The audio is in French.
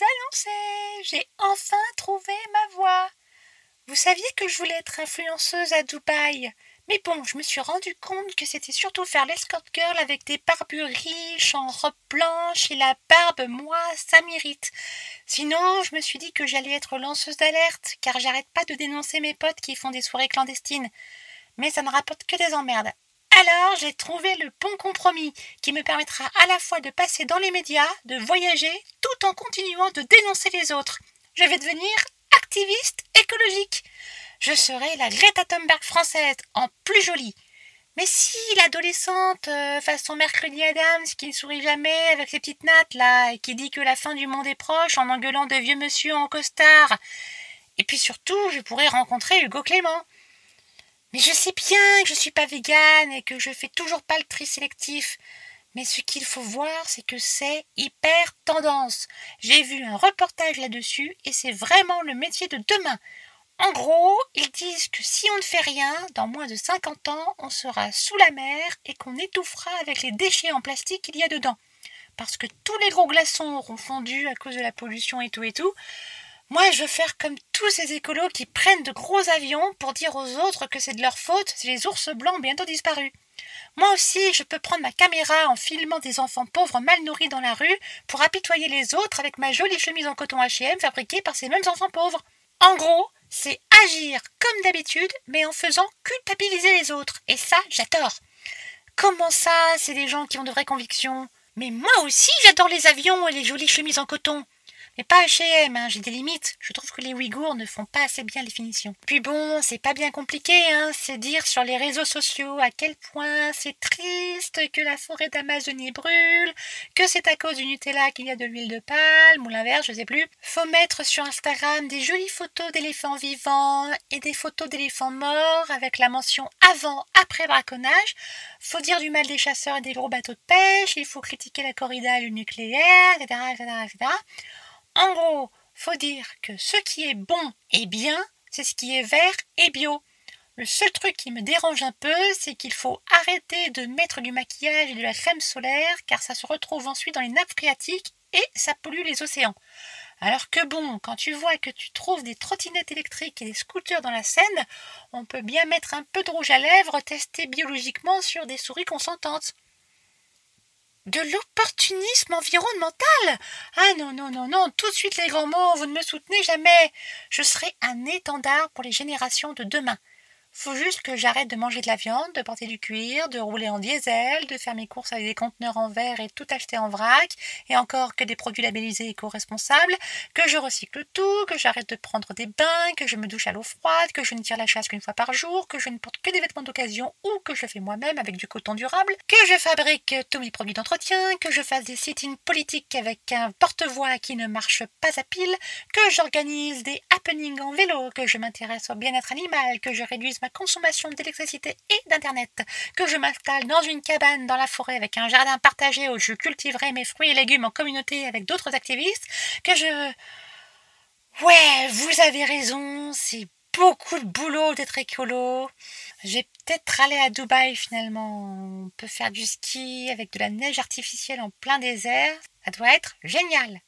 annoncer, j'ai enfin trouvé ma voie. Vous saviez que je voulais être influenceuse à Dubaï. Mais bon, je me suis rendu compte que c'était surtout faire l'escort girl avec des barbus riches, en robe blanche et la barbe, moi, ça m'irrite. Sinon, je me suis dit que j'allais être lanceuse d'alerte, car j'arrête pas de dénoncer mes potes qui font des soirées clandestines. Mais ça ne rapporte que des emmerdes. Alors, j'ai trouvé le bon compromis qui me permettra à la fois de passer dans les médias, de voyager, en continuant de dénoncer les autres. Je vais devenir activiste écologique. Je serai la Greta Thunberg française, en plus jolie. Mais si l'adolescente euh, façon Mercredi Adams qui ne sourit jamais avec ses petites nattes là et qui dit que la fin du monde est proche en engueulant de vieux monsieur en costard. Et puis surtout, je pourrais rencontrer Hugo Clément. Mais je sais bien que je suis pas végane et que je fais toujours pas le tri sélectif. Mais ce qu'il faut voir, c'est que c'est hyper tendance. J'ai vu un reportage là-dessus et c'est vraiment le métier de demain. En gros, ils disent que si on ne fait rien, dans moins de 50 ans, on sera sous la mer et qu'on étouffera avec les déchets en plastique qu'il y a dedans. Parce que tous les gros glaçons auront fondu à cause de la pollution et tout et tout. Moi, je veux faire comme tous ces écolos qui prennent de gros avions pour dire aux autres que c'est de leur faute si les ours blancs ont bientôt disparu. Moi aussi, je peux prendre ma caméra en filmant des enfants pauvres mal nourris dans la rue pour apitoyer les autres avec ma jolie chemise en coton H&M fabriquée par ces mêmes enfants pauvres. En gros, c'est agir comme d'habitude, mais en faisant culpabiliser les autres. Et ça, j'adore. Comment ça, c'est des gens qui ont de vraies convictions? Mais moi aussi, j'adore les avions et les jolies chemises en coton. Mais pas H&M, hein, j'ai des limites. Je trouve que les Ouïghours ne font pas assez bien les finitions. Puis bon, c'est pas bien compliqué, hein, c'est dire sur les réseaux sociaux à quel point c'est triste que la forêt d'Amazonie brûle, que c'est à cause du Nutella qu'il y a de l'huile de palme, ou l'inverse, je sais plus. Faut mettre sur Instagram des jolies photos d'éléphants vivants et des photos d'éléphants morts avec la mention avant, après braconnage. Faut dire du mal des chasseurs et des gros bateaux de pêche, il faut critiquer la corrida et le nucléaire, etc., etc., etc. En gros, faut dire que ce qui est bon et bien, c'est ce qui est vert et bio. Le seul truc qui me dérange un peu, c'est qu'il faut arrêter de mettre du maquillage et de la crème solaire, car ça se retrouve ensuite dans les nappes phréatiques et ça pollue les océans. Alors que bon, quand tu vois que tu trouves des trottinettes électriques et des scooters dans la Seine, on peut bien mettre un peu de rouge à lèvres testé biologiquement sur des souris consentantes. De l'opportunisme environnemental Ah non, non, non, non, tout de suite les grands mots, vous ne me soutenez jamais. Je serai un étendard pour les générations de demain. Faut juste que j'arrête de manger de la viande, de porter du cuir, de rouler en diesel, de faire mes courses avec des conteneurs en verre et tout acheter en vrac, et encore que des produits labellisés éco-responsables, que je recycle tout, que j'arrête de prendre des bains, que je me douche à l'eau froide, que je ne tire la chasse qu'une fois par jour, que je ne porte que des vêtements d'occasion ou que je fais moi-même avec du coton durable, que je fabrique tous mes produits d'entretien, que je fasse des sittings politiques avec un porte-voix qui ne marche pas à pile, que j'organise des en vélo, que je m'intéresse au bien-être animal, que je réduise ma consommation d'électricité et d'Internet, que je m'installe dans une cabane dans la forêt avec un jardin partagé où je cultiverai mes fruits et légumes en communauté avec d'autres activistes, que je... Ouais, vous avez raison, c'est beaucoup de boulot d'être écolo. J'ai peut-être aller à Dubaï finalement. On peut faire du ski avec de la neige artificielle en plein désert. Ça doit être génial.